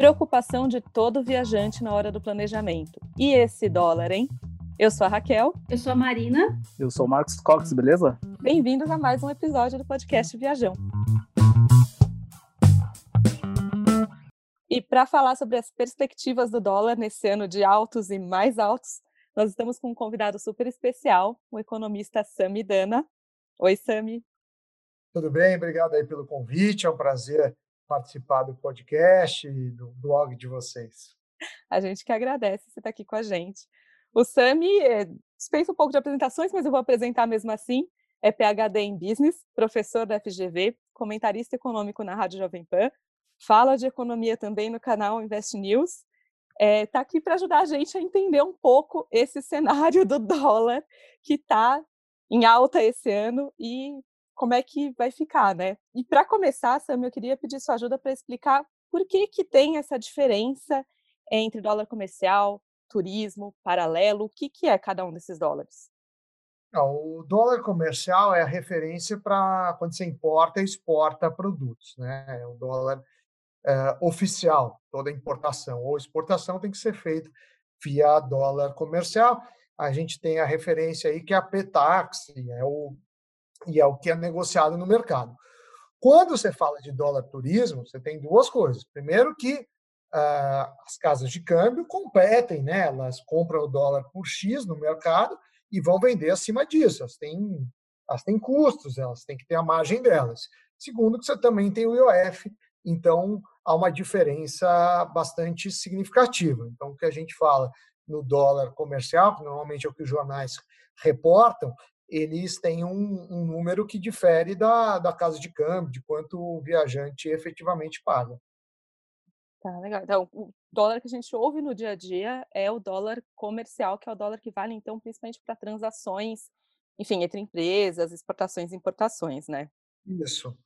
preocupação de todo viajante na hora do planejamento. E esse dólar, hein? Eu sou a Raquel. Eu sou a Marina. Eu sou o Marcos Cox, beleza? Bem-vindos a mais um episódio do podcast Viajão. E para falar sobre as perspectivas do dólar nesse ano de altos e mais altos, nós estamos com um convidado super especial, o economista Sami Dana. Oi, Sami. Tudo bem? Obrigado aí pelo convite. É um prazer participar do podcast e do blog de vocês. A gente que agradece você estar aqui com a gente. O Sami é, dispensa um pouco de apresentações, mas eu vou apresentar mesmo assim. É PhD em Business, professor da FGV, comentarista econômico na Rádio Jovem Pan, fala de economia também no canal Invest News. Está é, tá aqui para ajudar a gente a entender um pouco esse cenário do dólar que está em alta esse ano e como é que vai ficar, né? E para começar, Sam, eu queria pedir sua ajuda para explicar por que, que tem essa diferença entre dólar comercial, turismo, paralelo? O que, que é cada um desses dólares? O dólar comercial é a referência para quando você importa e exporta produtos. Né? É o dólar é, oficial, toda importação ou exportação tem que ser feita via dólar comercial. A gente tem a referência aí que é a PTAX, e é o, e é o que é negociado no mercado. Quando você fala de dólar turismo, você tem duas coisas. Primeiro que ah, as casas de câmbio competem, né? elas compram o dólar por X no mercado e vão vender acima disso. Elas têm, elas têm custos, elas têm que ter a margem delas. Segundo, que você também tem o IOF, então há uma diferença bastante significativa. Então, o que a gente fala no dólar comercial, que normalmente é o que os jornais reportam, eles têm um, um número que difere da, da casa de câmbio, de quanto o viajante efetivamente paga. Tá, legal. Então, o dólar que a gente ouve no dia a dia é o dólar comercial, que é o dólar que vale, então, principalmente para transações, enfim, entre empresas, exportações e importações, né? Isso.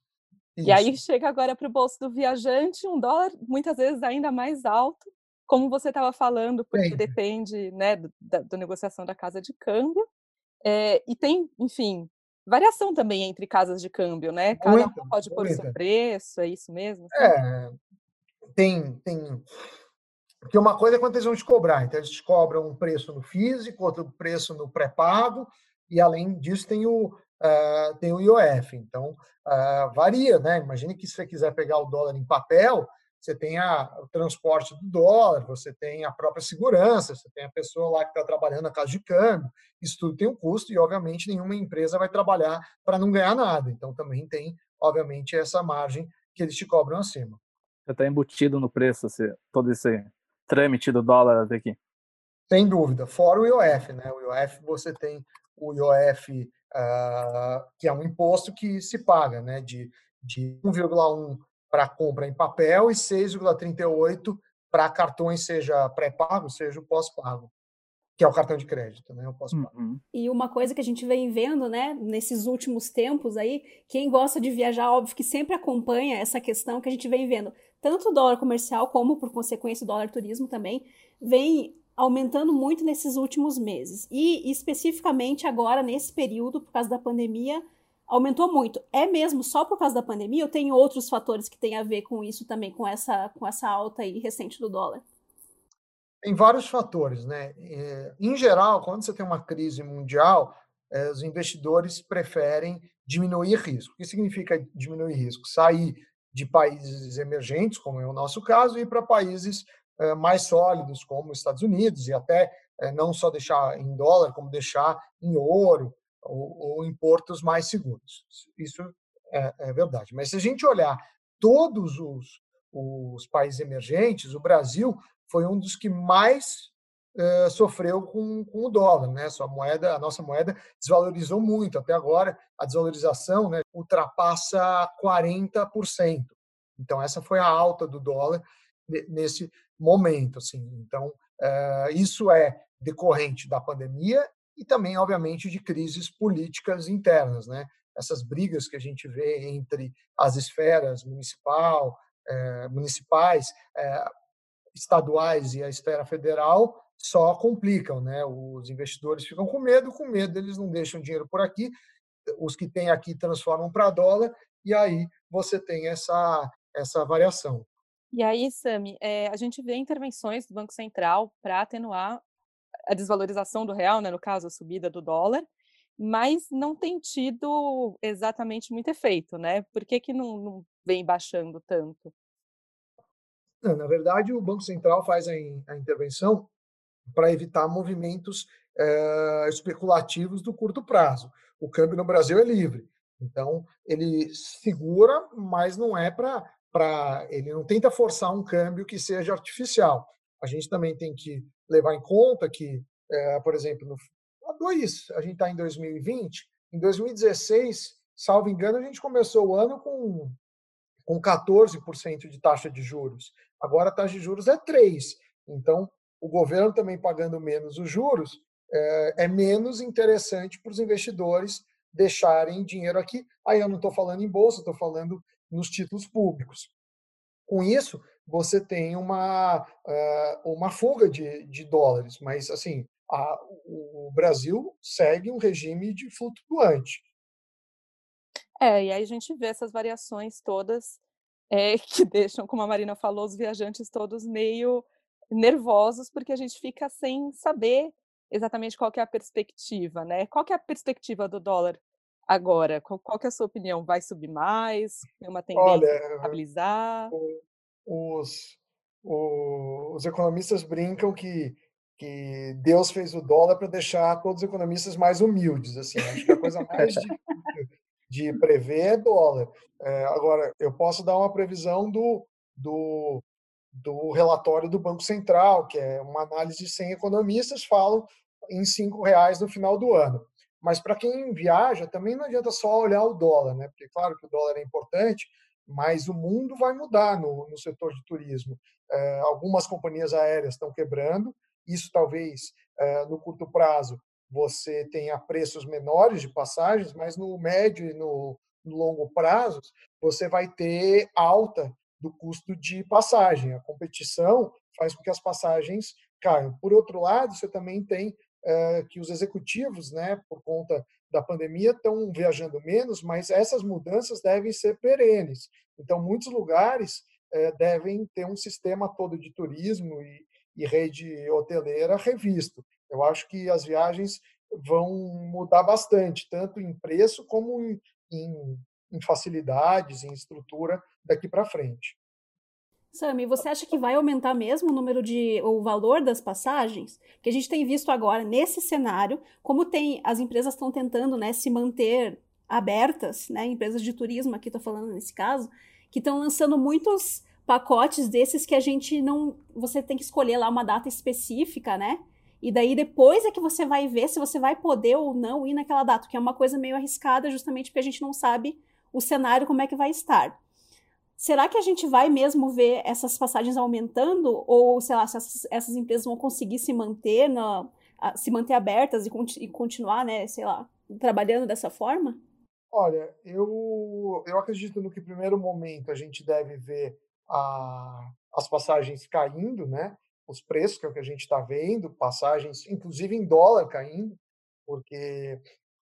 Isso. E aí chega agora para o bolso do viajante um dólar muitas vezes ainda mais alto, como você estava falando, porque Sim. depende né, da, da, negociação da casa de câmbio. É, e tem, enfim, variação também entre casas de câmbio, né? Cada muita, uma pode pôr o seu preço, é isso mesmo? É, tem, tem. Porque uma coisa é quanto eles vão te cobrar. Então, eles cobram um preço no físico, outro preço no pré-pago, e além disso tem o, uh, tem o IOF. Então, uh, varia, né? Imagine que se você quiser pegar o dólar em papel, você tem a, o transporte do dólar, você tem a própria segurança, você tem a pessoa lá que está trabalhando na casa de câmbio, isso tudo tem um custo e, obviamente, nenhuma empresa vai trabalhar para não ganhar nada. Então, também tem, obviamente, essa margem que eles te cobram acima está embutido no preço esse, todo esse trâmite do dólar aqui. Sem dúvida. Fora o IOF, né? O IOF você tem o IOF uh, ah, que é um imposto que se paga, né? De, de 1,1 para compra em papel e 6,38 para cartões, seja pré-pago, seja pós-pago que é o cartão de crédito, né? Eu posso uhum. E uma coisa que a gente vem vendo, né, nesses últimos tempos aí, quem gosta de viajar, óbvio que sempre acompanha essa questão que a gente vem vendo, tanto o dólar comercial como, por consequência, o dólar turismo também, vem aumentando muito nesses últimos meses. E especificamente agora, nesse período, por causa da pandemia, aumentou muito. É mesmo só por causa da pandemia ou tem outros fatores que têm a ver com isso também, com essa, com essa alta aí recente do dólar? Tem vários fatores, né? É, em geral, quando você tem uma crise mundial, é, os investidores preferem diminuir risco. O que significa diminuir risco? Sair de países emergentes, como é o nosso caso, e ir para países é, mais sólidos, como os Estados Unidos, e até não só deixar em dólar, como deixar em ouro ou, ou em portos mais seguros. Isso é, é, verdade. Mas se a gente olhar todos os, os países emergentes, o Brasil foi um dos que mais uh, sofreu com, com, o dólar, né? Sua moeda, a nossa moeda desvalorizou muito até agora. A desvalorização, né, ultrapassa 40%. Então essa foi a alta do dólar nesse momento, assim. Então uh, isso é decorrente da pandemia e também, obviamente, de crises políticas internas, né? Essas brigas que a gente vê entre as esferas municipal, eh, municipais, eh, estaduais e a esfera federal só complicam, né? Os investidores ficam com medo, com medo eles não deixam dinheiro por aqui, os que têm aqui transformam para dólar e aí você tem essa essa variação. E aí, Sami, é, a gente vê intervenções do Banco Central para atenuar a desvalorização do real, né, no caso, a subida do dólar, mas não tem tido exatamente muito efeito, né? Por que, que não, não vem baixando tanto? Na verdade, o Banco Central faz a, a intervenção para evitar movimentos é, especulativos do curto prazo. O câmbio no Brasil é livre, então ele segura, mas não é para ele não tenta forçar um câmbio que seja artificial. A gente também tem que levar em conta que, é, por exemplo, no, dois, a gente está em 2020, em 2016, salvo engano, a gente começou o ano com, com 14% de taxa de juros. Agora a taxa de juros é 3%. Então, o governo também pagando menos os juros, é, é menos interessante para os investidores deixarem dinheiro aqui. Aí eu não estou falando em bolsa, estou falando nos títulos públicos. Com isso, você tem uma, uma fuga de, de dólares, mas assim, a, o Brasil segue um regime de flutuante. É, e aí a gente vê essas variações todas é, que deixam, como a Marina falou, os viajantes todos meio nervosos, porque a gente fica sem saber exatamente qual é a perspectiva, né? Qual é a perspectiva do dólar agora? Qual, qual é a sua opinião? Vai subir mais? Tem uma tendência Olha, a estabilizar? Os, os economistas brincam que que Deus fez o dólar para deixar todos os economistas mais humildes. Assim, acho que a coisa mais difícil de prever é dólar. É, agora, eu posso dar uma previsão do, do, do relatório do Banco Central, que é uma análise de 100 economistas, falam em cinco reais no final do ano. Mas para quem viaja, também não adianta só olhar o dólar, né? Porque claro que o dólar é importante, mas o mundo vai mudar no, no setor de turismo. É, algumas companhias aéreas estão quebrando, isso talvez eh, no curto prazo você tenha preços menores de passagens, mas no médio e no, no longo prazo você vai ter alta do custo de passagem. A competição faz com que as passagens caiam. Por outro lado, você também tem é, que os executivos, né, por conta da pandemia, estão viajando menos, mas essas mudanças devem ser perenes. Então, muitos lugares é, devem ter um sistema todo de turismo e, e rede hoteleira revisto. Eu acho que as viagens vão mudar bastante, tanto em preço como em, em, em facilidades, em estrutura daqui para frente. Sami, você acha que vai aumentar mesmo o número de o valor das passagens? Que a gente tem visto agora nesse cenário, como tem as empresas estão tentando, né, se manter abertas, né, empresas de turismo aqui estou falando nesse caso, que estão lançando muitos pacotes desses que a gente não. Você tem que escolher lá uma data específica, né? E daí depois é que você vai ver se você vai poder ou não ir naquela data, que é uma coisa meio arriscada, justamente porque a gente não sabe o cenário como é que vai estar. Será que a gente vai mesmo ver essas passagens aumentando? Ou, sei lá, se essas, essas empresas vão conseguir se manter, na, se manter abertas e, e continuar, né, sei lá, trabalhando dessa forma? Olha, eu, eu acredito no que, primeiro momento, a gente deve ver a, as passagens caindo, né? Os preços, que é o que a gente está vendo, passagens, inclusive em dólar caindo, porque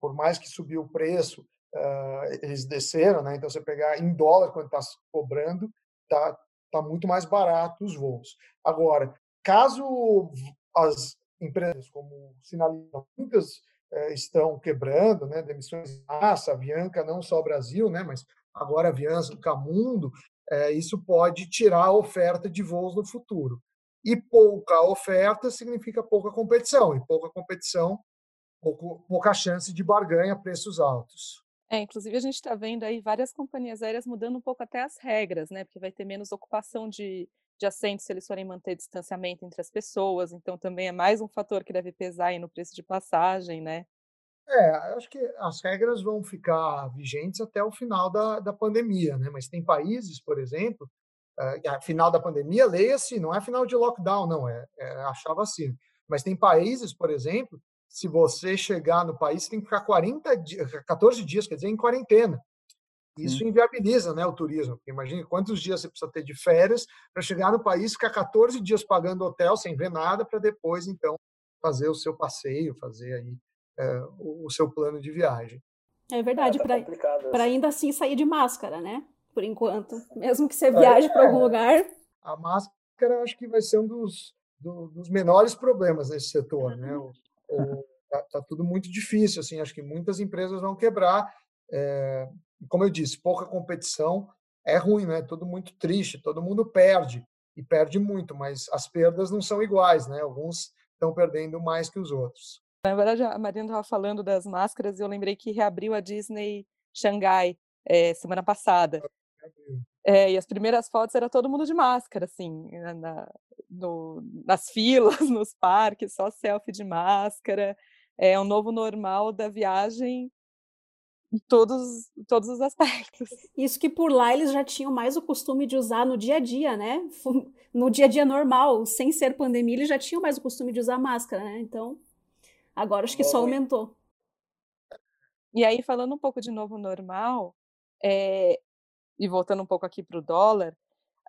por mais que subiu o preço, uh, eles desceram, né? Então, você pegar em dólar, quando está cobrando, tá, tá muito mais barato os voos. Agora, caso as empresas como sinalizam, muitas uh, estão quebrando, né? Demissões de massa, Avianca, não só o Brasil, né? Mas agora Avianca, Camundo, é, isso pode tirar a oferta de voos no futuro. E pouca oferta significa pouca competição, e pouca competição, pouca chance de barganha preços altos. É, inclusive a gente está vendo aí várias companhias aéreas mudando um pouco até as regras, né? Porque vai ter menos ocupação de, de assentos se eles forem manter distanciamento entre as pessoas. Então também é mais um fator que deve pesar aí no preço de passagem, né? É, acho que as regras vão ficar vigentes até o final da, da pandemia, né? Mas tem países, por exemplo, a final da pandemia, leia-se, não é final de lockdown, não, é, é achar vacina. Mas tem países, por exemplo, se você chegar no país, você tem que ficar 40 dias, 14 dias, quer dizer, em quarentena. Isso inviabiliza né, o turismo. Imagine quantos dias você precisa ter de férias para chegar no país, ficar 14 dias pagando hotel sem ver nada, para depois, então, fazer o seu passeio, fazer aí é, o seu plano de viagem. É verdade, é, tá para ainda assim sair de máscara, né? Por enquanto. Mesmo que você viaje é, para algum lugar. a máscara acho que vai ser um dos, do, dos menores problemas nesse setor, né? O, o, tá, tá, tudo muito difícil, assim, acho que muitas empresas vão quebrar. É, como eu disse, pouca competição é ruim, né? Tudo muito triste, todo mundo perde e perde muito, mas as perdas não são iguais, né? Alguns estão perdendo mais que os outros. Na verdade, a Marina estava falando das máscaras e eu lembrei que reabriu a Disney Xangai é, semana passada. É, e as primeiras fotos era todo mundo de máscara, assim, na, no, nas filas, nos parques, só selfie de máscara. É um novo normal da viagem em todos, todos os aspectos. Isso que por lá eles já tinham mais o costume de usar no dia a dia, né? No dia a dia normal, sem ser pandemia, eles já tinham mais o costume de usar máscara, né? Então, agora acho que só aumentou. E aí, falando um pouco de novo normal, é, e voltando um pouco aqui para o dólar,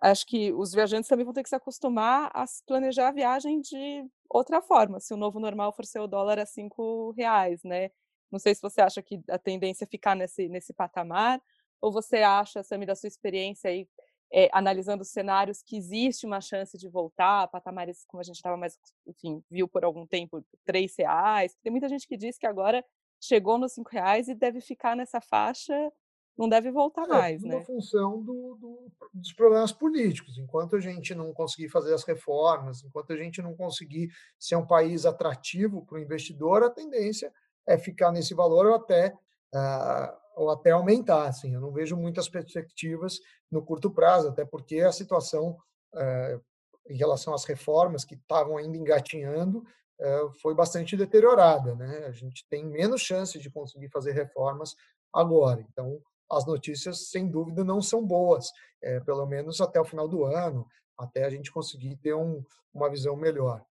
acho que os viajantes também vão ter que se acostumar a planejar a viagem de outra forma, se o novo normal for ser o dólar a cinco reais, né? Não sei se você acha que a tendência é ficar nesse, nesse patamar, ou você acha, Sami, da sua experiência aí, é, analisando cenários, que existe uma chance de voltar a patamares como a gente estava mais, enfim, viu por algum tempo, três reais. Tem muita gente que diz que agora chegou nos cinco reais e deve ficar nessa faixa não deve voltar é, mais, né? Uma função do, do, dos problemas políticos. Enquanto a gente não conseguir fazer as reformas, enquanto a gente não conseguir ser um país atrativo para o investidor, a tendência é ficar nesse valor ou até uh, ou até aumentar. Assim, eu não vejo muitas perspectivas no curto prazo, até porque a situação uh, em relação às reformas que estavam ainda engatinhando uh, foi bastante deteriorada. Né? A gente tem menos chance de conseguir fazer reformas agora. Então, as notícias, sem dúvida, não são boas, é, pelo menos até o final do ano, até a gente conseguir ter um, uma visão melhor.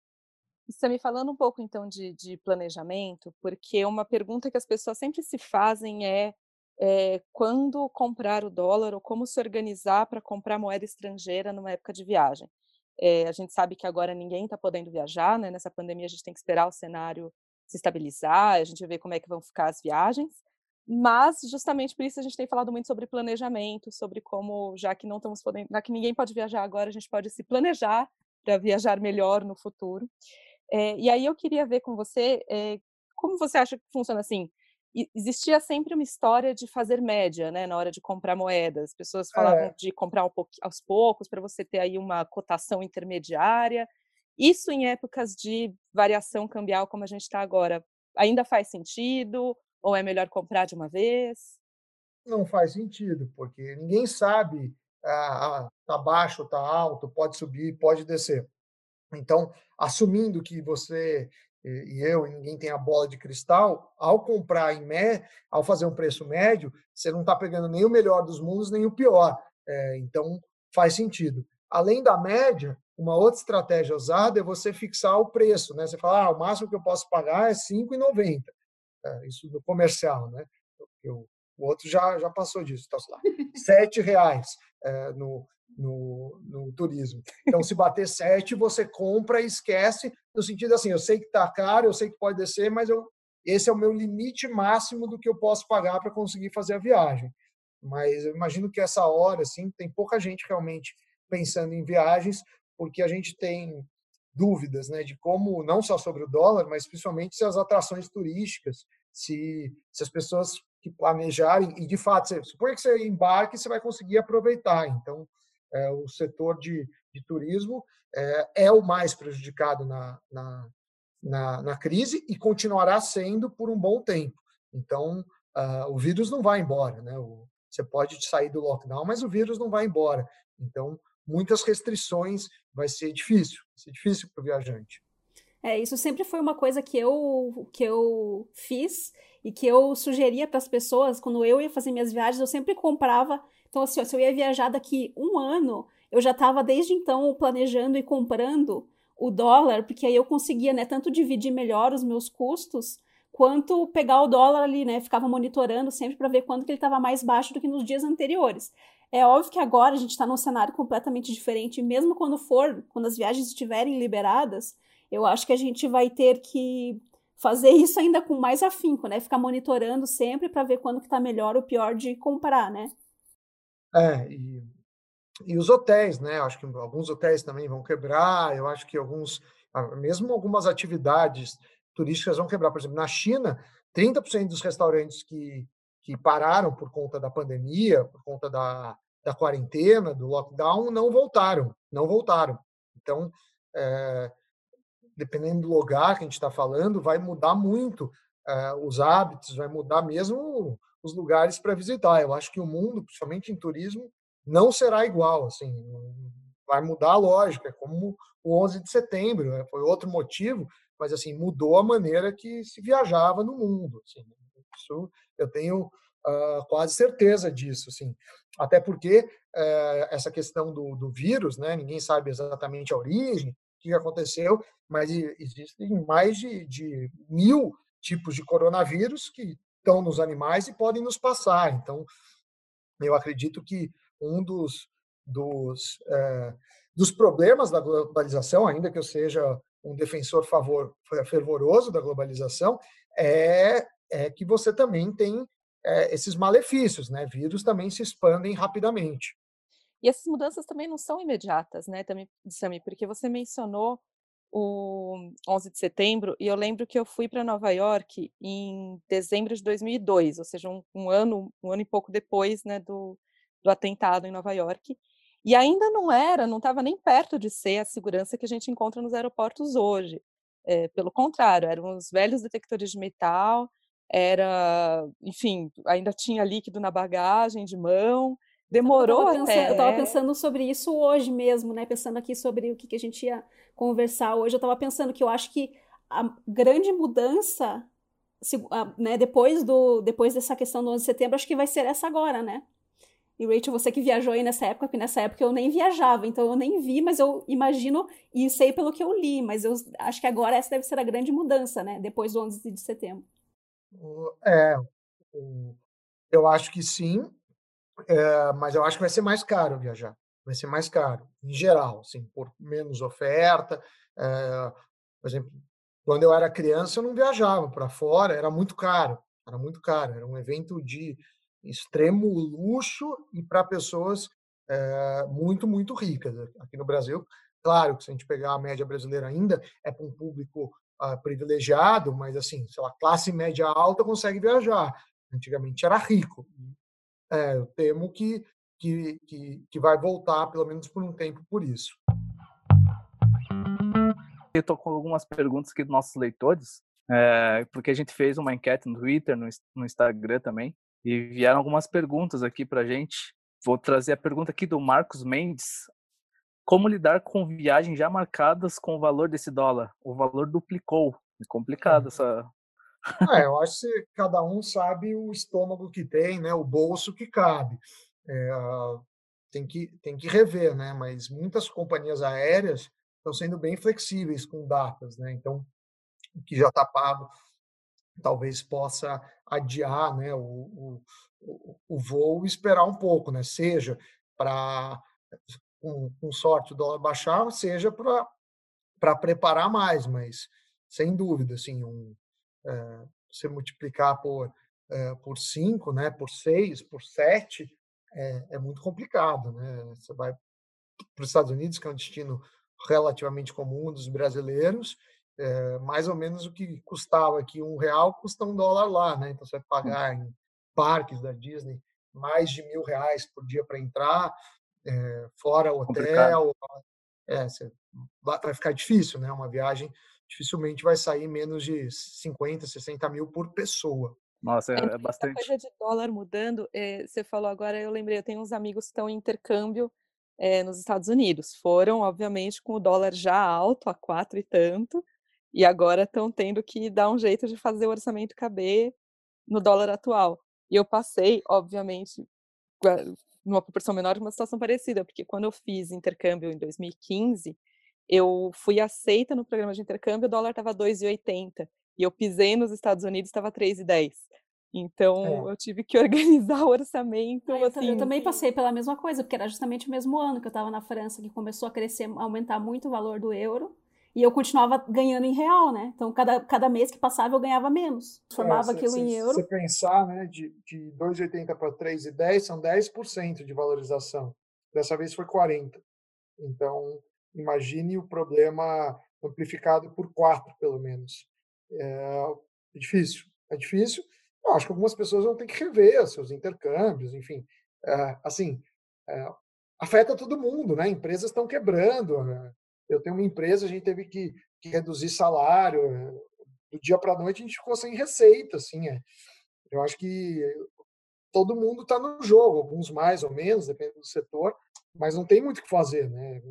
Você me falando um pouco então de, de, planejamento, porque uma pergunta que as pessoas sempre se fazem é, é quando comprar o dólar ou como se organizar para comprar moeda estrangeira numa época de viagem. É, a gente sabe que agora ninguém está podendo viajar, né? Nessa pandemia a gente tem que esperar o cenário se estabilizar, a gente ver como é que vão ficar as viagens. Mas, justamente por isso, a gente tem falado muito sobre planejamento, sobre como, já que não estamos podendo, já que ninguém pode viajar agora, a gente pode se planejar para viajar melhor no futuro. É, e aí eu queria ver com você é, como você acha que funciona assim. Existia sempre uma história de fazer média, né, na hora de comprar moedas. As pessoas falavam é. de comprar um pouco, aos poucos para você ter aí uma cotação intermediária. Isso em épocas de variação cambial como a gente está agora, ainda faz sentido? Ou é melhor comprar de uma vez? Não faz sentido, porque ninguém sabe ah, tá baixo, tá alto, pode subir, pode descer. Então, assumindo que você e eu e ninguém tem a bola de cristal, ao comprar em mé, ao fazer um preço médio, você não está pegando nem o melhor dos mundos nem o pior. É, então, faz sentido. Além da média, uma outra estratégia usada é você fixar o preço. Né? Você fala, ah, o máximo que eu posso pagar é R$ 5,90. É, isso do comercial, né? Eu, o outro já, já passou disso, está lá, sete reais é, no, no, no, turismo. Então, se bater sete, você compra e esquece, no sentido assim, eu sei que está caro, eu sei que pode descer, mas eu, esse é o meu limite máximo do que eu posso pagar para conseguir fazer a viagem. Mas eu imagino que essa hora, assim, tem pouca gente realmente pensando em viagens, porque a gente tem dúvidas, né, de como não só sobre o dólar, mas principalmente se as atrações turísticas, se, se as pessoas que planejarem e de fato, você, suponha que você embarque, você vai conseguir aproveitar. Então, é, o setor de, de turismo é, é, o mais prejudicado na, na, na, na, crise e continuará sendo por um bom tempo. Então, uh, o vírus não vai embora, né? O, você pode sair do lockdown, mas o vírus não vai embora. Então, muitas restrições, vai ser difícil, vai ser difícil para o viajante. É, isso sempre foi uma coisa que eu, que eu fiz e que eu sugeria para as pessoas, quando eu ia fazer minhas viagens, eu sempre comprava. Então, assim, ó, se eu ia viajar daqui um ano, eu já estava desde então planejando e comprando o dólar, porque aí eu conseguia, né, tanto dividir melhor os meus custos, quanto pegar o dólar ali, né, ficava monitorando sempre para ver quando que ele estava mais baixo do que nos dias anteriores. É óbvio que agora a gente está num cenário completamente diferente, mesmo quando for, quando as viagens estiverem liberadas, eu acho que a gente vai ter que fazer isso ainda com mais afinco, né? Ficar monitorando sempre para ver quando que está melhor ou pior de comprar, né? É, e e os hotéis, né? Acho que alguns hotéis também vão quebrar. Eu acho que alguns, ah, mesmo algumas atividades turísticas vão quebrar. Por exemplo, na China, 30% dos restaurantes que, que pararam por conta da pandemia, por conta da, da quarentena, do lockdown, não voltaram, não voltaram. Então, é, dependendo do lugar que a gente está falando, vai mudar muito é, os hábitos, vai mudar mesmo os lugares para visitar. Eu acho que o mundo, principalmente em turismo, não será igual, assim, vai mudar a lógica, é como o 11 de setembro, né? foi outro motivo, mas assim mudou a maneira que se viajava no mundo. Assim, isso eu tenho uh, quase certeza disso, assim, até porque uh, essa questão do, do, vírus, né? Ninguém sabe exatamente a origem, o que aconteceu, mas existem mais de, de mil tipos de coronavírus que estão nos animais e podem nos passar. Então, eu acredito que um dos, dos, é, dos problemas da globalização, ainda que eu seja um defensor favor, fervoroso da globalização, é, é que você também tem é, esses malefícios, né? Vírus também se expandem rapidamente. E essas mudanças também não são imediatas, né, também, Sami, porque você mencionou o 11 de setembro e eu lembro que eu fui para Nova York em dezembro de 2002, ou seja, um, um, ano, um ano e pouco depois, né, do, do atentado em Nova York. E ainda não era, não estava nem perto de ser a segurança que a gente encontra nos aeroportos hoje. É, pelo contrário, eram os velhos detectores de metal, era, enfim, ainda tinha líquido na bagagem de mão, demorou eu até. eu estava pensando sobre isso hoje mesmo, né? Pensando aqui sobre o que, que a gente ia conversar hoje, eu estava pensando que eu acho que a grande mudança, né, depois, do, depois dessa questão do 11 de setembro, acho que vai ser essa agora, né? E Rachel, você que viajou aí nessa época, porque nessa época eu nem viajava, então eu nem vi, mas eu imagino e sei pelo que eu li, mas eu acho que agora essa deve ser a grande mudança, né? Depois do 11 de setembro. É, eu acho que sim, é, mas eu acho que vai ser mais caro viajar. Vai ser mais caro, em geral, assim, por menos oferta. É, por exemplo, quando eu era criança, eu não viajava para fora, era muito caro. Era muito caro, era um evento de extremo luxo e para pessoas é, muito, muito ricas. Aqui no Brasil, claro que se a gente pegar a média brasileira ainda, é para um público uh, privilegiado, mas assim, sei lá, classe média alta consegue viajar. Antigamente era rico. É, eu temo que, que, que, que vai voltar, pelo menos por um tempo, por isso. Eu estou com algumas perguntas aqui dos nossos leitores, é, porque a gente fez uma enquete no Twitter, no, no Instagram também, e vieram algumas perguntas aqui para gente. Vou trazer a pergunta aqui do Marcos Mendes. Como lidar com viagens já marcadas com o valor desse dólar? O valor duplicou. É complicado essa. É, eu acho que cada um sabe o estômago que tem, né? O bolso que cabe. É, tem que tem que rever, né? Mas muitas companhias aéreas estão sendo bem flexíveis com datas, né? Então, o que já está pago talvez possa adiar né, o, o, o voo e esperar um pouco, né? seja para, com, com, sorte, o dólar baixar, seja para preparar mais, mas sem dúvida, assim, um, é, você multiplicar por, é, por cinco, né, por seis, por sete, é, é muito complicado. Né? Você vai para os Estados Unidos, que é um destino relativamente comum dos brasileiros, é, mais ou menos o que custava aqui um real custa um dólar lá, né? Então você vai hum. pagar em parques da Disney mais de mil reais por dia para entrar, é, fora hotel, é, vai ficar difícil, né? Uma viagem dificilmente vai sair menos de 50, 60 mil por pessoa. Nossa, é, é bastante. A coisa de dólar mudando, é, você falou agora, eu lembrei, eu tenho uns amigos que estão em intercâmbio é, nos Estados Unidos. Foram, obviamente, com o dólar já alto, a quatro e tanto, e agora estão tendo que dar um jeito de fazer o orçamento caber no dólar atual. E eu passei, obviamente, numa proporção menor, uma situação parecida, porque quando eu fiz intercâmbio em 2015, eu fui aceita no programa de intercâmbio, o dólar estava 2,80 e eu pisei nos Estados Unidos estava 3,10. Então é. eu tive que organizar o orçamento. Ah, eu, assim, eu, também passei pela mesma coisa, porque era justamente o mesmo ano que eu estava na França que começou a crescer, aumentar muito o valor do euro. E eu continuava ganhando em real, né? Então, cada, cada mês que passava, eu ganhava menos. Formava é, aquilo se, em euro. Se você pensar, né, de, de 2,80 para 3,10, são 10% de valorização. dessa vez foi 40. Então, imagine o problema amplificado por quatro, pelo menos. É, é difícil, é difícil. Eu acho que algumas pessoas vão ter que rever seus intercâmbios, enfim. É, assim, é, afeta todo mundo, né? Empresas estão quebrando. Eu tenho uma empresa, a gente teve que, que reduzir salário. Do dia para a noite a gente ficou sem receita, assim. É. Eu acho que todo mundo está no jogo, alguns mais ou menos, depende do setor, mas não tem muito o que fazer, né?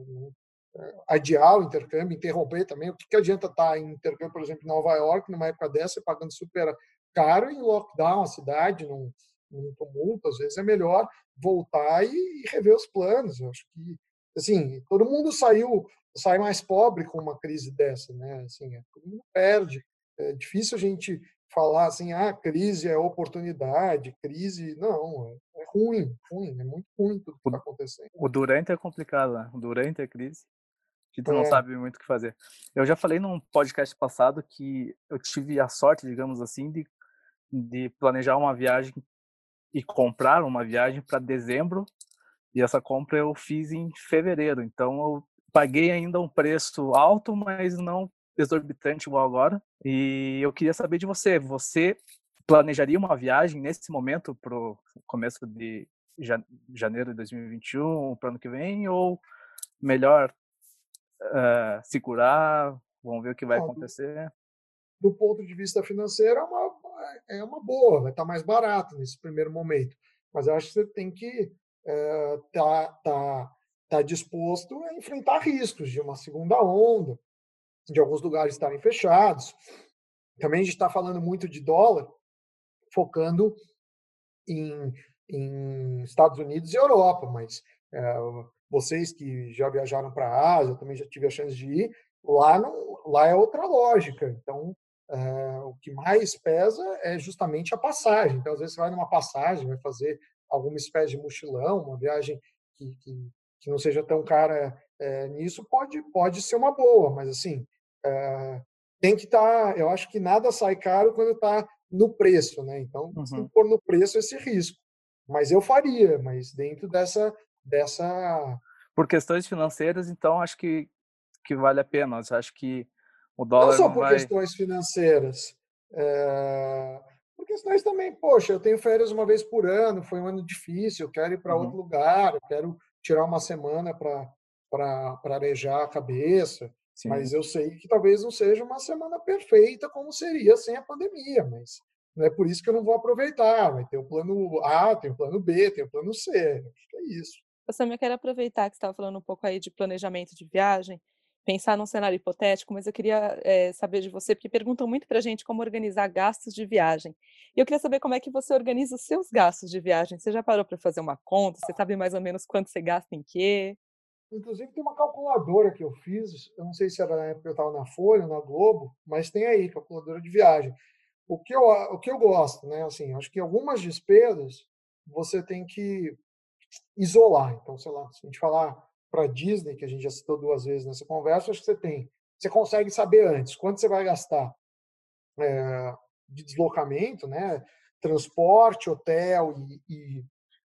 Adiar o intercâmbio, interromper também. O que, que adianta estar tá em intercâmbio, por exemplo, em Nova York, numa época dessa, pagando super caro em lockdown a cidade, num, num tumulto, às vezes é melhor voltar e, e rever os planos. Eu acho que, assim, todo mundo saiu sai mais pobre com uma crise dessa, né? Assim, é, todo mundo perde. É difícil a gente falar assim, ah, crise é oportunidade, crise, não, é, é ruim, ruim, é muito ruim tudo que está acontecendo. O durante é complicado, né? O durante é crise, que tu é. não sabe muito o que fazer. Eu já falei num podcast passado que eu tive a sorte, digamos assim, de, de planejar uma viagem e comprar uma viagem para dezembro, e essa compra eu fiz em fevereiro, então eu paguei ainda um preço alto, mas não exorbitante igual agora. E eu queria saber de você, você planejaria uma viagem nesse momento para o começo de janeiro de 2021, para o ano que vem, ou melhor uh, se curar, vamos ver o que vai acontecer? Do, do ponto de vista financeiro, é uma, é uma boa, vai estar mais barato nesse primeiro momento. Mas eu acho que você tem que estar uh, tá, tá, tá disposto a enfrentar riscos de uma segunda onda, de alguns lugares estarem fechados. Também a gente está falando muito de dólar, focando em, em Estados Unidos e Europa, mas é, vocês que já viajaram para a Ásia, também já tive a chance de ir, lá, não, lá é outra lógica. Então, é, o que mais pesa é justamente a passagem. Então, às vezes, você vai numa passagem, vai fazer alguma espécie de mochilão, uma viagem que, que, que não seja tão cara é, nisso, pode, pode ser uma boa, mas assim, é, tem que estar. Tá, eu acho que nada sai caro quando está no preço, né? Então, uhum. tem que pôr no preço esse risco. Mas eu faria, mas dentro dessa. dessa... Por questões financeiras, então, acho que, que vale a pena. Eu acho que o dólar. Não só não por vai... questões financeiras. É... Por questões também, poxa, eu tenho férias uma vez por ano, foi um ano difícil, eu quero ir para uhum. outro lugar, eu quero tirar uma semana para arejar a cabeça. Sim. Mas eu sei que talvez não seja uma semana perfeita como seria sem a pandemia, mas não é por isso que eu não vou aproveitar. Vai ter o plano A, tem o plano B, tem o plano C. Acho que é isso. Eu também quero aproveitar que você estava falando um pouco aí de planejamento de viagem, pensar num cenário hipotético, mas eu queria é, saber de você, porque perguntam muito para a gente como organizar gastos de viagem. E eu queria saber como é que você organiza os seus gastos de viagem. Você já parou para fazer uma conta? Você sabe mais ou menos quanto você gasta em quê? Inclusive tem uma calculadora que eu fiz, eu não sei se era na época que eu estava na Folha, na Globo, mas tem aí, calculadora de viagem. O que eu, o que eu gosto, né? Assim, acho que algumas despesas você tem que isolar. Então, sei lá, se a gente falar para Disney, que a gente já citou duas vezes nessa conversa, acho que você tem. Você consegue saber antes quanto você vai gastar é, de deslocamento, né? Transporte, hotel e, e,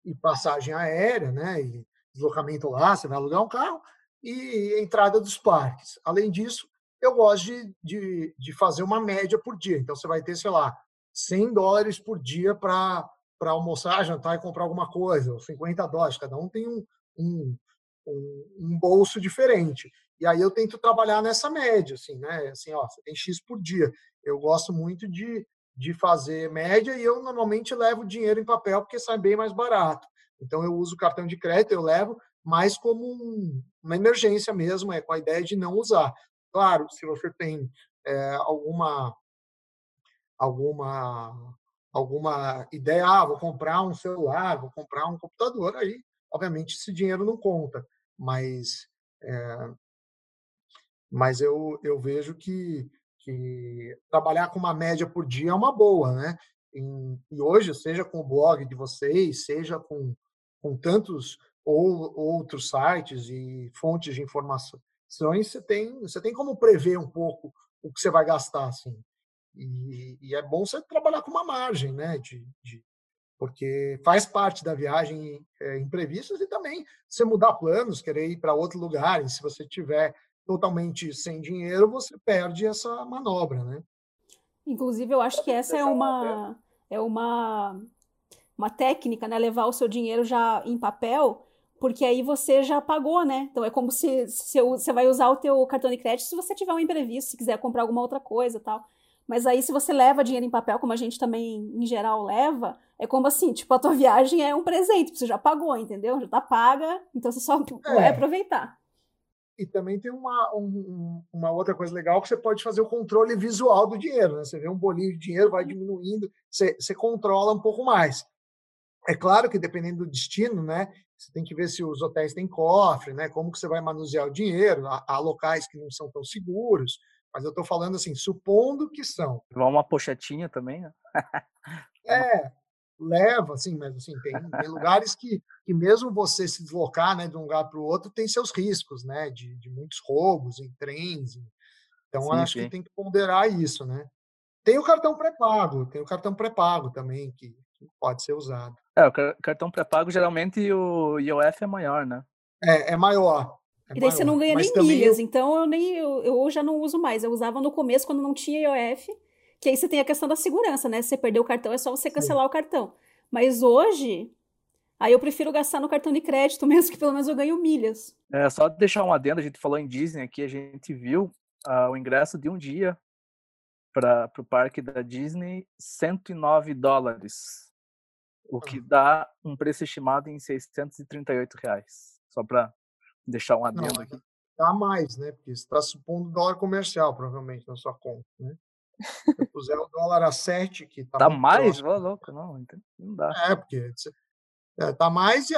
e passagem aérea, né? E, deslocamento lá, você vai alugar um carro, e entrada dos parques. Além disso, eu gosto de, de, de fazer uma média por dia. Então, você vai ter, sei lá, 100 dólares por dia para almoçar, jantar e comprar alguma coisa, ou 50 dólares. Cada um tem um, um, um, um, bolso diferente. E aí eu tento trabalhar nessa média, assim, né? Assim, ó, você tem X por dia. Eu gosto muito de, de fazer média e eu normalmente levo dinheiro em papel porque sai bem mais barato. Então eu uso cartão de crédito, eu levo, mais como um, uma emergência mesmo, é com a ideia de não usar. Claro, se você tem é, alguma alguma alguma ideia, ah, vou comprar um celular, vou comprar um computador, aí obviamente esse dinheiro não conta, mas é, mas eu, eu vejo que, que trabalhar com uma média por dia é uma boa, né? e hoje, seja com o blog de vocês, seja com com tantos ou, outros sites e fontes de informações, você tem, você tem como prever um pouco o que você vai gastar, assim. E, e é bom você trabalhar com uma margem, né, de, de, porque faz parte da viagem é, imprevistos e também você mudar planos, querer ir para outro lugar, e se você tiver totalmente sem dinheiro, você perde essa manobra, né? Inclusive, eu acho que essa é uma é uma uma técnica, né? Levar o seu dinheiro já em papel, porque aí você já pagou, né? Então é como se, se você vai usar o teu cartão de crédito se você tiver um imprevisto, se quiser comprar alguma outra coisa, tal. Mas aí, se você leva dinheiro em papel, como a gente também, em geral, leva, é como assim, tipo, a tua viagem é um presente, você já pagou, entendeu? Já tá paga, então você só é. vai aproveitar. E também tem uma, um, uma outra coisa legal que você pode fazer o controle visual do dinheiro, né? Você vê um bolinho de dinheiro, vai diminuindo, você, você controla um pouco mais. É claro que dependendo do destino, né? Você tem que ver se os hotéis têm cofre, né? Como que você vai manusear o dinheiro. Há, há locais que não são tão seguros. Mas eu estou falando assim, supondo que são. Uma pochetinha também, né? é, leva, assim, mas assim, tem, tem lugares que, que mesmo você se deslocar né, de um lugar para o outro tem seus riscos, né? De, de muitos roubos em trens. Então, sim, acho sim. que tem que ponderar isso, né? Tem o cartão pré-pago, tem o cartão pré-pago também, que, que, pode ser usado. É, o cartão pré-pago, geralmente o IOF é maior, né? É, é maior. É e daí você não ganha nem milhas, eu... então eu nem eu, eu já não uso mais. Eu usava no começo quando não tinha IOF, que aí você tem a questão da segurança, né? Se você perder o cartão, é só você cancelar Sim. o cartão. Mas hoje, aí eu prefiro gastar no cartão de crédito mesmo, que pelo menos eu ganho milhas. É, só deixar um adendo, a gente falou em Disney aqui, a gente viu uh, o ingresso de um dia para o parque da Disney, 109 dólares, o que dá um preço estimado em 638 reais. Só para deixar um adendo Não, aqui. Dá mais, né? Porque você está supondo dólar comercial, provavelmente, na sua conta, né? Se puser o dólar a 7, que tá. Tá mais? Ô, louco, não, não dá. É, porque é, tá mais e,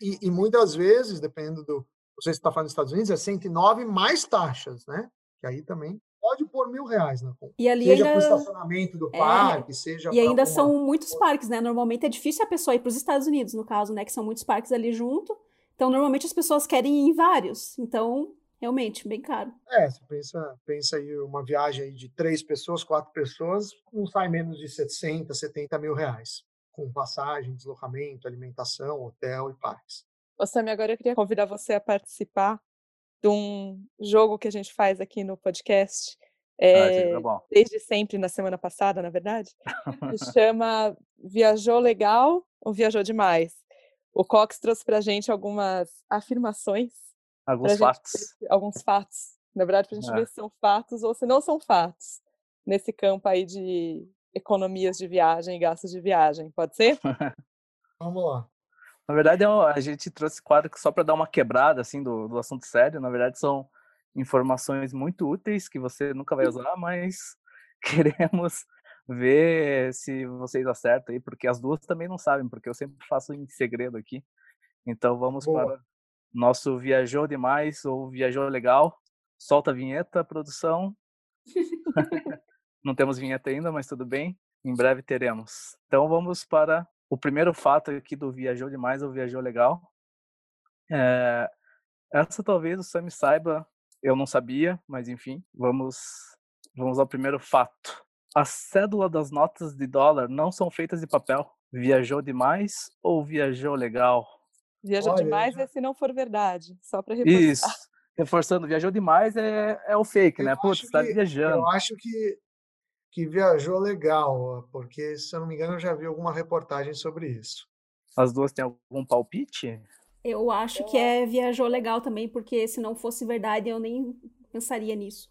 e, e, muitas vezes, dependendo do. Se está falando dos Estados Unidos, é 109 mais taxas, né? Que aí também pode pôr mil reais na conta. E ali seja ainda... para o estacionamento do é... parque, seja. E ainda são muitos parques, né? Normalmente é difícil a pessoa ir para os Estados Unidos, no caso, né? Que são muitos parques ali junto. Então, normalmente as pessoas querem ir em vários. Então, realmente, bem caro. É, você pensa, pensa aí uma viagem aí de três pessoas, quatro pessoas, não sai menos de 60, 70 mil reais. Com passagem, deslocamento, alimentação, hotel e parques. Ô, Sammy, agora eu queria convidar você a participar de um jogo que a gente faz aqui no podcast. É, ah, desde sempre, na semana passada, na verdade. Se chama Viajou Legal ou Viajou Demais? O Cox trouxe para a gente algumas afirmações. Alguns fatos. Gente, alguns fatos. Na verdade, para a gente é. ver se são fatos ou se não são fatos. Nesse campo aí de economias de viagem e gastos de viagem. Pode ser? Vamos lá. Na verdade, é a gente trouxe quadro só para dar uma quebrada assim do, do assunto sério. Na verdade, são informações muito úteis que você nunca vai usar, mas queremos ver se vocês acertam aí, porque as duas também não sabem, porque eu sempre faço em segredo aqui. Então vamos Boa. para nosso viajou demais ou viajou legal. Solta a vinheta, produção. não temos vinheta ainda, mas tudo bem. Em breve teremos. Então vamos para o primeiro fato aqui do viajou demais ou viajou legal. É, essa talvez o Sam saiba, eu não sabia, mas enfim, vamos vamos ao primeiro fato a cédula das notas de dólar não são feitas de papel. Viajou demais ou viajou legal? Viajou Olha, demais já... é se não for verdade, só para reforçar. Isso. Reforçando, viajou demais é, é o fake, eu né? Putz, está viajando. Eu acho que, que viajou legal, porque, se eu não me engano, eu já vi alguma reportagem sobre isso. As duas têm algum palpite? Eu acho que é viajou legal também, porque se não fosse verdade, eu nem pensaria nisso.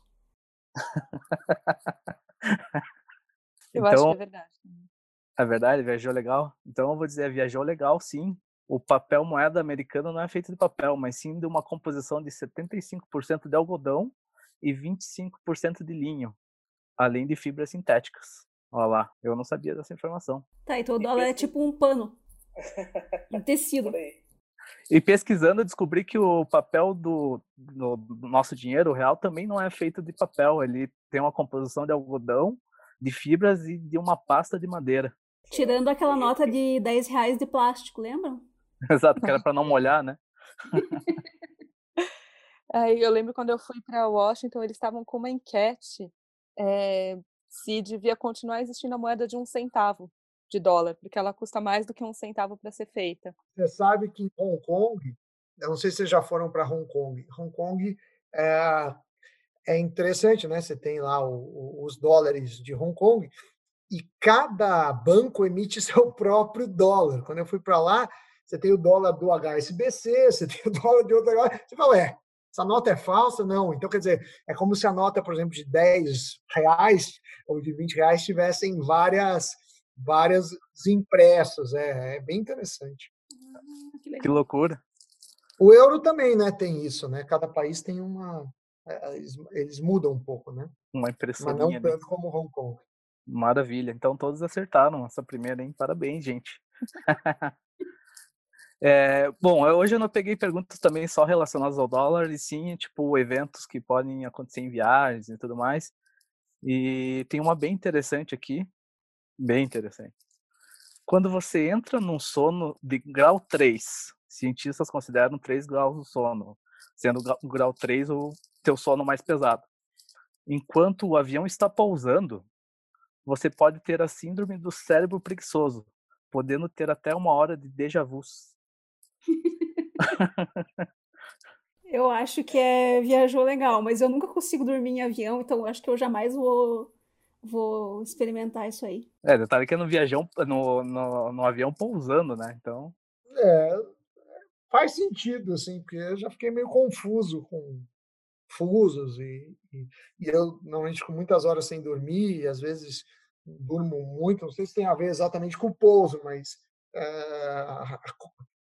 Eu então, acho que é verdade. É verdade? Viajou legal? Então eu vou dizer, viajou legal, sim. O papel moeda americano não é feito de papel, mas sim de uma composição de 75% de algodão e 25% de linho, além de fibras sintéticas. Olha lá, eu não sabia dessa informação. Tá, então o dólar é tipo um pano. Um tecido. E pesquisando, eu descobri que o papel do, do, do, nosso dinheiro real também não é feito de papel. Ele tem uma composição de algodão, de fibras e de uma pasta de madeira. Tirando aquela nota de 10 reais de plástico, lembra? Exato, que era para não molhar, né? Aí eu lembro quando eu fui para Washington, eles estavam com uma enquete é, se devia continuar existindo a moeda de um centavo de dólar, porque ela custa mais do que um centavo para ser feita. Você sabe que em Hong Kong, eu não sei se vocês já foram para Hong Kong. Hong Kong é, é interessante, né? Você tem lá o, o, os dólares de Hong Kong e cada banco emite seu próprio dólar. Quando eu fui para lá, você tem o dólar do HSBC, você tem o dólar de outro. Você fala, é, essa nota é falsa? Não. Então, quer dizer, é como se a nota, por exemplo, de 10 reais ou de 20 reais tivessem várias, várias impressos. É, é bem interessante. Ah, que, que, loucura. O euro também né, tem isso, né? Cada país tem uma. É, eles, eles mudam um pouco, né? Uma impressão. Mas não tanto né? como Hong Kong. Maravilha. Então todos acertaram essa primeira, hein? Parabéns, gente. É, bom, hoje eu não peguei perguntas também só relacionadas ao dólar, e sim, tipo, eventos que podem acontecer em viagens e tudo mais. E tem uma bem interessante aqui, bem interessante. Quando você entra num sono de grau 3, cientistas consideram 3 graus de sono, sendo o grau 3 o teu sono mais pesado. Enquanto o avião está pousando, você pode ter a síndrome do cérebro preguiçoso, podendo ter até uma hora de déjà vu. eu acho que é viajou legal, mas eu nunca consigo dormir em avião, então acho que eu jamais vou vou experimentar isso aí. É, detalhe que é no viajão, no, no, no avião pousando, né? Então. É, faz sentido, assim, porque eu já fiquei meio confuso com fusos e, e, e eu normalmente com muitas horas sem dormir, e às vezes durmo muito, não sei se tem a ver exatamente com o pouso, mas é,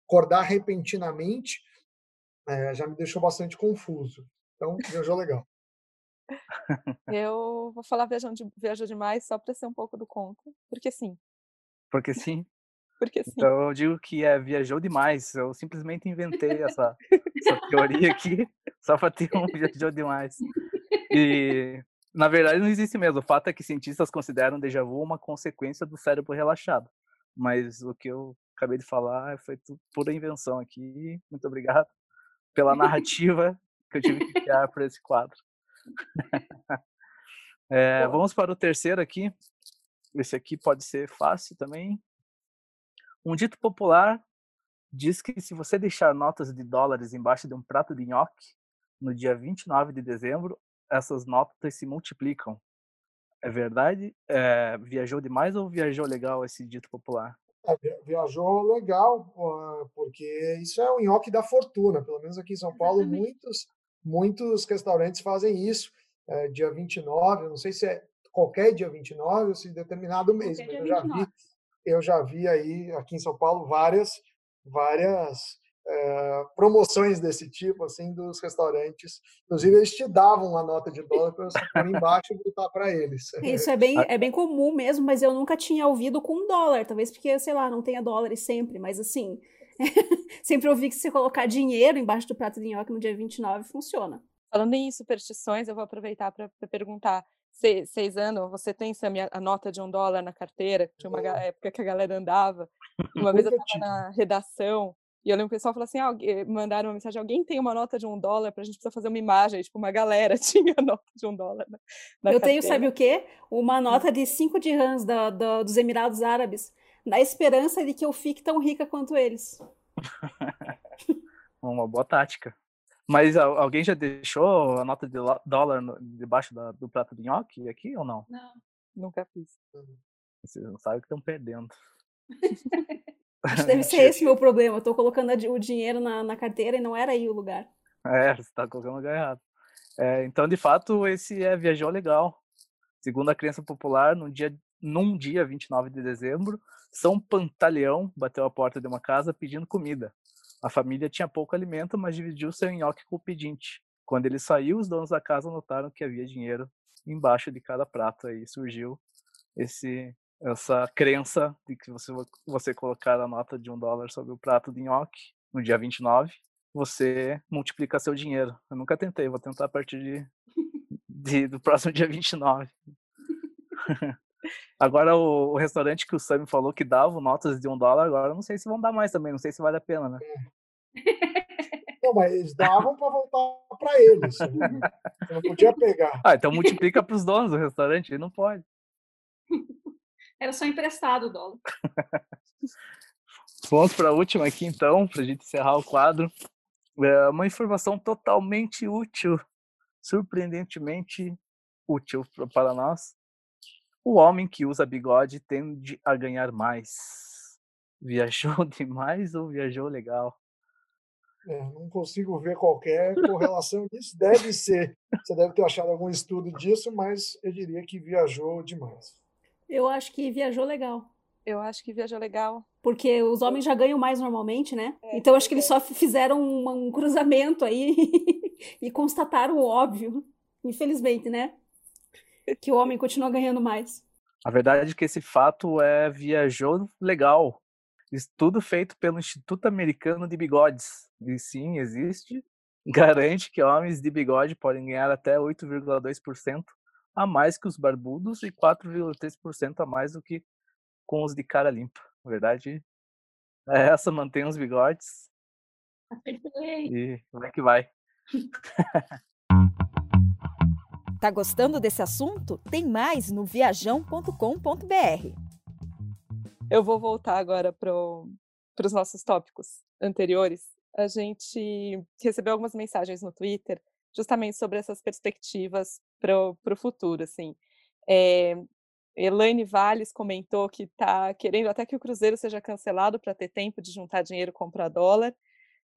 acordar repentinamente é, já me deixou bastante confuso. Então, viajou legal. Eu vou falar viajando de, viajou demais só para ser um pouco do conto, porque sim. Porque sim? Porque sim. Então eu digo que é viajou demais. Eu simplesmente inventei essa, essa teoria aqui só para ter um viajou demais. E na verdade não existe mesmo. O fato é que cientistas consideram déjà vu uma consequência do cérebro relaxado. Mas o que eu acabei de falar foi pura invenção aqui. Muito obrigado pela narrativa que eu tive que criar para esse quadro. é, vamos para o terceiro aqui. Esse aqui pode ser fácil também. Um dito popular diz que se você deixar notas de dólares embaixo de um prato de nhoque, no dia 29 de dezembro, essas notas se multiplicam. É verdade? É, viajou demais ou viajou legal esse dito popular? É, viajou legal, porque isso é o nhoque da fortuna. Pelo menos aqui em São Paulo, muitos, muitos restaurantes fazem isso. É, dia 29, não sei se é qualquer dia 29 ou se determinado mês, mas eu já vi, eu já vi aí aqui em São Paulo várias, várias é, promoções desse tipo, assim, dos restaurantes. Inclusive, eles te davam uma nota de dólar para você pôr embaixo e botar para eles. Isso é bem, é bem comum mesmo, mas eu nunca tinha ouvido com um dólar. Talvez porque, sei lá, não tenha dólares sempre, mas assim. sempre ouvi que se colocar dinheiro embaixo do prato de nhoque no dia 29 funciona. Falando em superstições, eu vou aproveitar para perguntar. Seis anos, você tem Sammy, a nota de um dólar na carteira? Tinha uma época que a galera andava. Uma vez eu estava na redação e eu lembro que o pessoal falou assim: ah, mandaram uma mensagem, alguém tem uma nota de um dólar para a gente precisa fazer uma imagem. Tipo, uma galera tinha nota de um dólar. Na, na eu carteira. tenho, sabe o quê? Uma hum. nota de cinco dirhams da, da, dos Emirados Árabes, na esperança de que eu fique tão rica quanto eles. uma boa tática. Mas alguém já deixou a nota de dólar debaixo da, do prato de nhoque aqui ou não? Não, nunca fiz. Vocês não sabem que estão perdendo. Deve ser esse meu problema. Eu tô colocando o dinheiro na, na carteira e não era aí o lugar. É, você tá colocando o lugar errado. É, então, de fato, esse é viajou legal. Segundo a crença popular, no dia, num dia 29 de dezembro, São Pantaleão bateu a porta de uma casa pedindo comida. A família tinha pouco alimento, mas dividiu seu nhoque com o pedinte. Quando ele saiu, os donos da casa notaram que havia dinheiro embaixo de cada prato. Aí surgiu esse essa crença de que você, você colocar a nota de um dólar sobre o prato de nhoque no dia 29, você multiplica seu dinheiro. Eu nunca tentei, vou tentar a partir de, de do próximo dia 29. agora o, o, restaurante que o Sam falou que dava notas de um dólar, agora não sei se vão dar mais também, não sei se vale a pena, né? Não, mas eles davam para voltar para eles. Você não podia pegar. Ah, então multiplica para os donos do restaurante, ele não pode. Era só emprestado o dólar. Vamos para a última aqui, então, para a gente encerrar o quadro. É uma informação totalmente útil, surpreendentemente útil para nós. O homem que usa bigode tende a ganhar mais. Viajou demais ou viajou legal? É, não consigo ver qualquer correlação disso. Deve ser. Você deve ter achado algum estudo disso, mas eu diria que viajou demais. Eu acho que viajou legal. Eu acho que viajou legal. Porque os homens já ganham mais normalmente, né? É, então acho que eles só fizeram um, um cruzamento aí e constataram o óbvio. Infelizmente, né? Que o homem continua ganhando mais. A verdade é que esse fato é viajou legal. Estudo feito pelo Instituto Americano de Bigodes. E sim, existe. Garante que homens de bigode podem ganhar até 8,2% a mais que os barbudos e 4,3% a mais do que com os de cara limpa. Na verdade, é essa, mantém os bigodes. E vai que vai. Tá gostando desse assunto? Tem mais no viajão.com.br. Eu vou voltar agora para os nossos tópicos anteriores. A gente recebeu algumas mensagens no Twitter justamente sobre essas perspectivas para o futuro. Assim. É, Elaine Valles comentou que está querendo até que o Cruzeiro seja cancelado para ter tempo de juntar dinheiro e comprar dólar.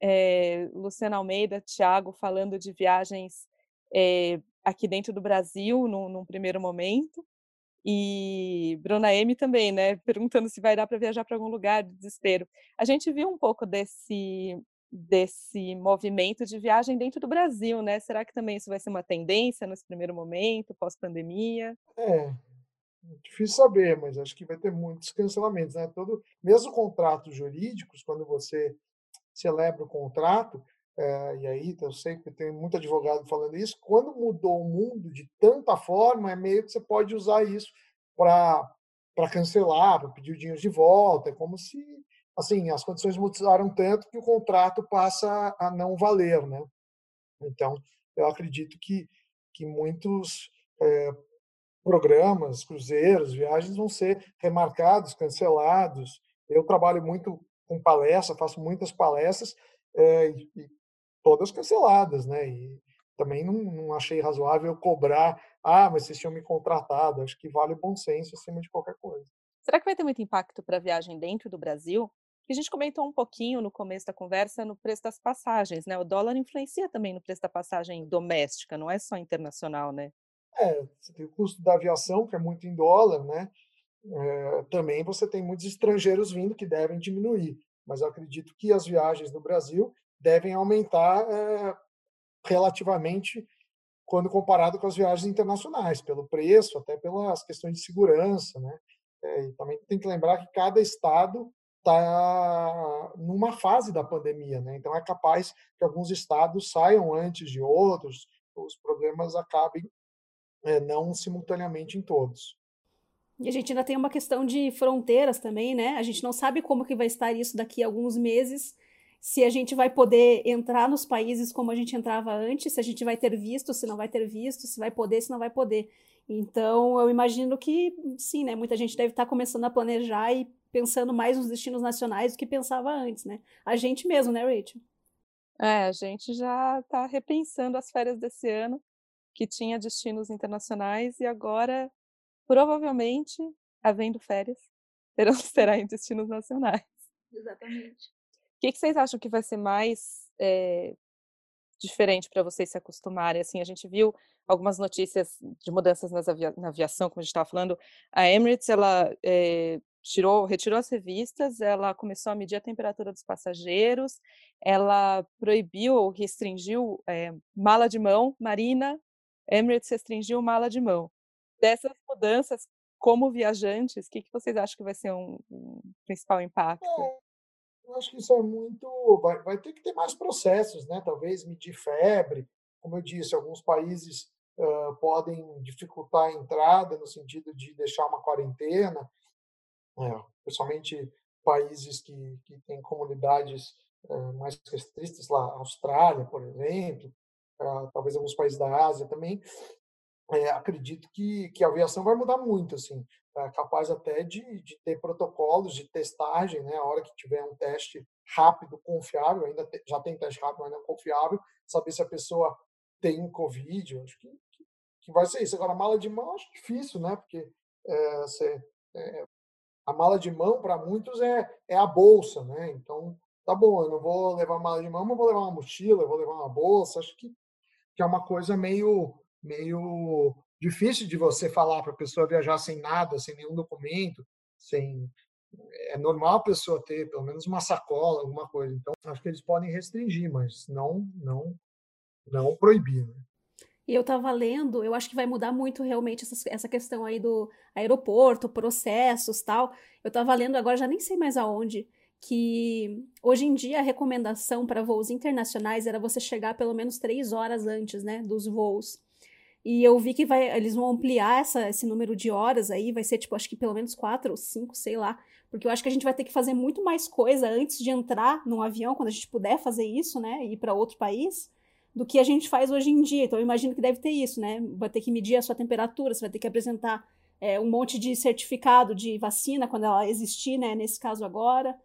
É, Luciana Almeida, Thiago, falando de viagens é, aqui dentro do Brasil, num, num, primeiro momento. E Bruna M também, né, perguntando se vai dar para viajar para algum lugar, de desespero. A gente viu um pouco desse desse movimento de viagem dentro do Brasil, né? Será que também isso vai ser uma tendência nesse primeiro momento, pós-pandemia? É, Difícil saber, mas acho que vai ter muitos cancelamentos. Né? Todo, mesmo contratos jurídicos, quando você celebra o contrato, é, e aí eu sei que tem muito advogado falando isso, quando mudou o mundo de tanta forma, é meio que você pode usar isso para cancelar, para pedir o dinheiro de volta. É como se assim as condições mudaram tanto que o contrato passa a não valer. Né? Então, eu acredito que, que muitos é, programas, cruzeiros, viagens vão ser remarcados, cancelados. Eu trabalho muito com palestra, faço muitas palestras é, e, todas canceladas, né? E também não, não, achei razoável cobrar, ah, mas vocês tinham me contratado. Acho que vale bom senso acima de qualquer coisa. Será que vai ter muito impacto para a viagem dentro do Brasil? a gente comentou um pouquinho no começo da conversa no preço das passagens, né? O dólar influencia também no preço da passagem doméstica, não é só internacional, né? É, você tem o custo da aviação, que é muito em dólar, né? É, também você tem muitos estrangeiros vindo que devem diminuir, mas eu acredito que as viagens no Brasil devem aumentar é, relativamente quando comparado com as viagens internacionais, pelo preço, até pelas questões de segurança, né? É, e também tem que lembrar que cada estado está numa fase da pandemia, né? Então é capaz que alguns estados saiam antes de outros, os problemas acabem é, não simultaneamente em todos. E a gente ainda tem uma questão de fronteiras também, né? A gente não sabe como que vai estar isso daqui a alguns meses, se a gente vai poder entrar nos países como a gente entrava antes, se a gente vai ter visto, se não vai ter visto, se vai poder, se não vai poder. Então, eu imagino que sim, né? Muita gente deve estar começando a planejar e pensando mais nos destinos nacionais do que pensava antes, né? A gente mesmo, né, Rachel? É, a gente já está repensando as férias desse ano que tinha destinos internacionais e agora, provavelmente, havendo férias, terão, será em destinos nacionais. Exatamente. Que, que vocês acham que vai ser mais é, diferente para vocês se acostumarem? Assim, a gente viu algumas notícias de mudanças avia na aviação, como a gente estava falando. A Emirates, ela é, tirou, retirou as revistas, ela começou a medir a temperatura dos passageiros, ela proibiu ou restringiu é, mala de mão marina Emirates restringiu mala de mão. Dessas mudanças, como viajantes, o que, que vocês acham que vai ser um, um principal impacto? Eu acho que isso é muito. Vai, vai, ter que ter mais processos, né? Talvez medir febre. Como eu disse, alguns países uh, podem dificultar a entrada no sentido de deixar uma quarentena, é, principalmente países que, que têm comunidades uh, mais restritas, lá, Austrália, por exemplo, talvez alguns países da Ásia também, é, acredito que, que a aviação vai mudar muito, assim. É capaz até de, de ter protocolos de testagem, né? A hora que tiver um teste rápido, confiável, ainda te, já tem teste rápido, mas não confiável, saber se a pessoa tem Covid, acho que, que vai ser isso. Agora, mala de mão, acho difícil, né? Porque é, você, é, a mala de mão, para muitos, é, é a bolsa, né? Então, tá bom, eu não vou levar mala de mão, mas vou levar uma mochila, vou levar uma bolsa. Acho que, que é uma coisa meio, meio difícil de você falar para a pessoa viajar sem nada, sem nenhum documento, sem é normal a pessoa ter pelo menos uma sacola, alguma coisa. Então, acho que eles podem restringir, mas não não não proibir. Né? E eu estava lendo, eu acho que vai mudar muito realmente essa, essa questão aí do aeroporto, processos tal. Eu estava lendo agora, já nem sei mais aonde, que hoje em dia a recomendação para voos internacionais era você chegar pelo menos três horas antes, né, dos voos. E eu vi que vai, eles vão ampliar essa, esse número de horas aí, vai ser tipo, acho que pelo menos quatro ou cinco, sei lá. Porque eu acho que a gente vai ter que fazer muito mais coisa antes de entrar num avião, quando a gente puder fazer isso, né? Ir para outro país, do que a gente faz hoje em dia. Então eu imagino que deve ter isso, né? Vai ter que medir a sua temperatura, você vai ter que apresentar é, um monte de certificado de vacina quando ela existir, né? Nesse caso agora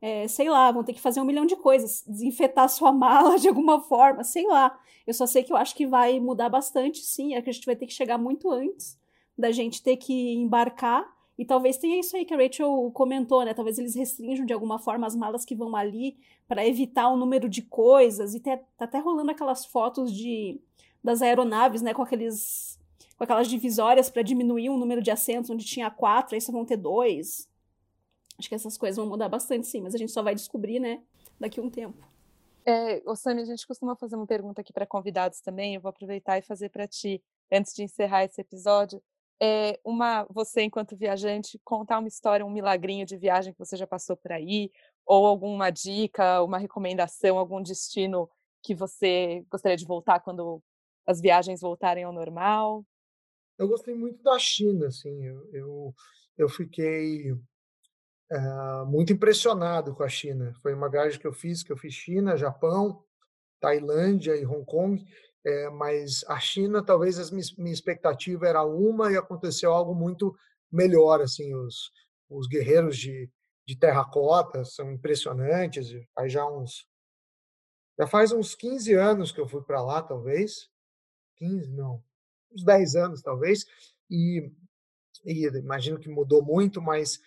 é, sei lá, vão ter que fazer um milhão de coisas, desinfetar sua mala de alguma forma, sei lá. Eu só sei que eu acho que vai mudar bastante, sim, é que a gente vai ter que chegar muito antes da gente ter que embarcar. E talvez tenha isso aí que a Rachel comentou, né? Talvez eles restringam de alguma forma as malas que vão ali para evitar o número de coisas. E tá até rolando aquelas fotos de das aeronaves, né? Com aqueles com aquelas divisórias para diminuir o número de assentos onde tinha quatro, aí só vão ter dois. Acho que essas coisas vão mudar bastante, sim, mas a gente só vai descobrir, né, daqui a um tempo. É, Sami, a gente costuma fazer uma pergunta aqui para convidados também, eu vou aproveitar e fazer para ti, antes de encerrar esse episódio. É, uma, você, enquanto viajante, contar uma história, um milagrinho de viagem que você já passou por aí, ou alguma dica, uma recomendação, algum destino que você gostaria de voltar quando as viagens voltarem ao normal? Eu gostei muito da China, assim, eu, eu, eu fiquei ah, muito impressionado com a China. Foi uma viagem que eu fiz, que eu fiz China, Japão, Tailândia e Hong Kong, é, mas a China talvez a minha expectativa era uma e aconteceu algo muito melhor, assim, os, os guerreiros de, de terracota são impressionantes, aí já uns já faz uns 15 anos que eu fui para lá, talvez. 15, não. Uns 10 anos, talvez. E, e imagino que mudou muito, mas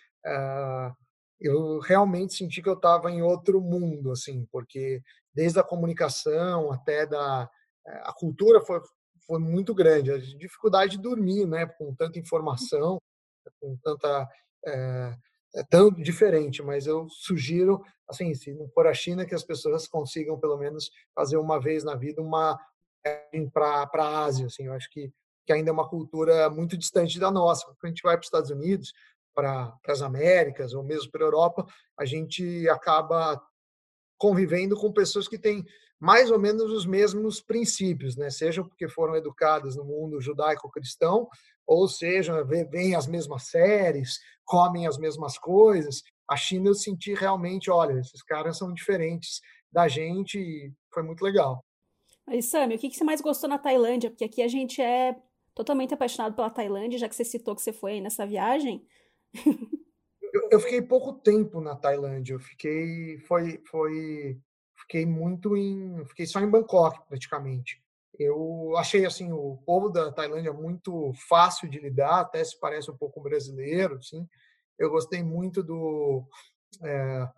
eu realmente senti que eu estava em outro mundo, assim, porque desde a comunicação até da eh, a cultura foi foi muito grande, a dificuldade de dormir, né, com tanta informação, com tanta é, é tão diferente, mas eu sugiro, assim, se não for a China, que as pessoas consigam pelo menos fazer uma vez na vida uma para para a Ásia, assim, eu acho que que ainda é uma cultura muito distante da nossa. Quando a gente vai para os Estados Unidos, para as Américas ou mesmo para a Europa, a gente acaba convivendo com pessoas que têm mais ou menos os mesmos princípios, né? Seja porque foram educadas no mundo judaico-cristão, ou seja, veem as mesmas séries, comem as mesmas coisas. A China eu senti realmente, olha, esses caras são diferentes da gente e foi muito legal. Aí, Sammy, o que você mais gostou na Tailândia? Porque aqui a gente é totalmente apaixonado pela Tailândia, já que você citou que você foi nessa viagem. Eu, eu, fiquei pouco tempo na Tailândia. Eu fiquei, foi, foi, fiquei muito em, fiquei só em Bangkok praticamente. Eu achei assim o povo da Tailândia muito fácil de lidar, até se parece um pouco brasileiro, assim. Eu gostei muito do é,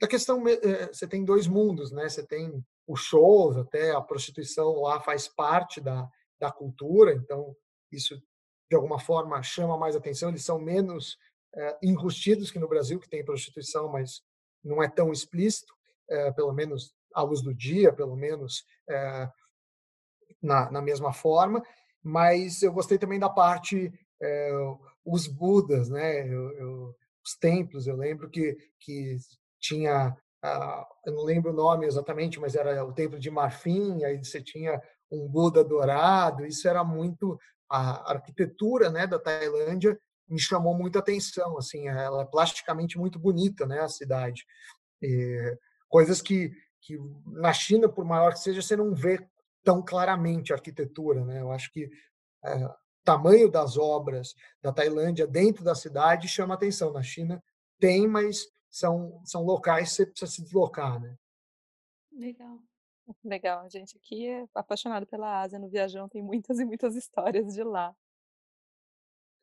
da questão. É, você tem dois mundos, né? Você tem os shows, até a prostituição lá faz parte da, da cultura, então isso de alguma forma chama mais atenção. Eles são menos é, enrustidos que no Brasil, que tem prostituição, mas não é tão explícito, é, pelo menos à luz do dia, pelo menos é, na, na mesma forma. Mas eu gostei também da parte os Budas, né? Eu, eu, os templos. Eu lembro que que tinha Uh, eu não lembro o nome exatamente, mas era o templo de Marfim, aí você tinha um Buda dourado, isso era muito a arquitetura, né, da Tailândia me chamou muita atenção, assim, ela é plasticamente muito bonita, né, a cidade. E coisas que, que na China, por maior que seja, você não vê tão claramente a arquitetura, né? Eu acho que é, tamanho das obras da Tailândia dentro da cidade chama atenção. Na China tem, mas são, são locais que você precisa se deslocar, né? Legal. Legal, gente aqui é apaixonado pela Ásia, no Viajão tem muitas e muitas histórias de lá.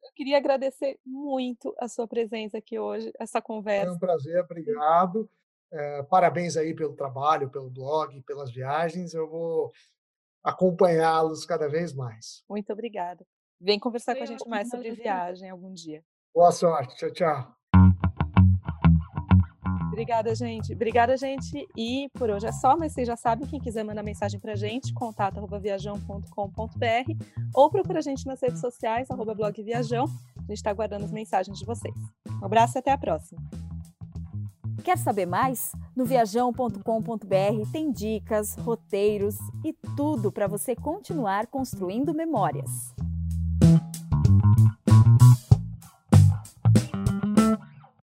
Eu queria agradecer muito a sua presença aqui hoje, essa conversa. Foi um prazer, obrigado. É, parabéns aí pelo trabalho, pelo blog, pelas viagens. Eu vou acompanhá-los cada vez mais. Muito obrigada. Vem conversar com a gente mais sobre viagem algum dia. Boa sorte. Tchau, tchau. Obrigada, gente. Obrigada, gente. E por hoje é só, mas vocês já sabem, quem quiser mandar mensagem pra gente, contato.viajão.com.br ou procura a gente nas redes sociais, arroba blog Viajão. A gente está aguardando as mensagens de vocês. Um abraço e até a próxima. Quer saber mais? No viajão.com.br tem dicas, roteiros e tudo para você continuar construindo memórias.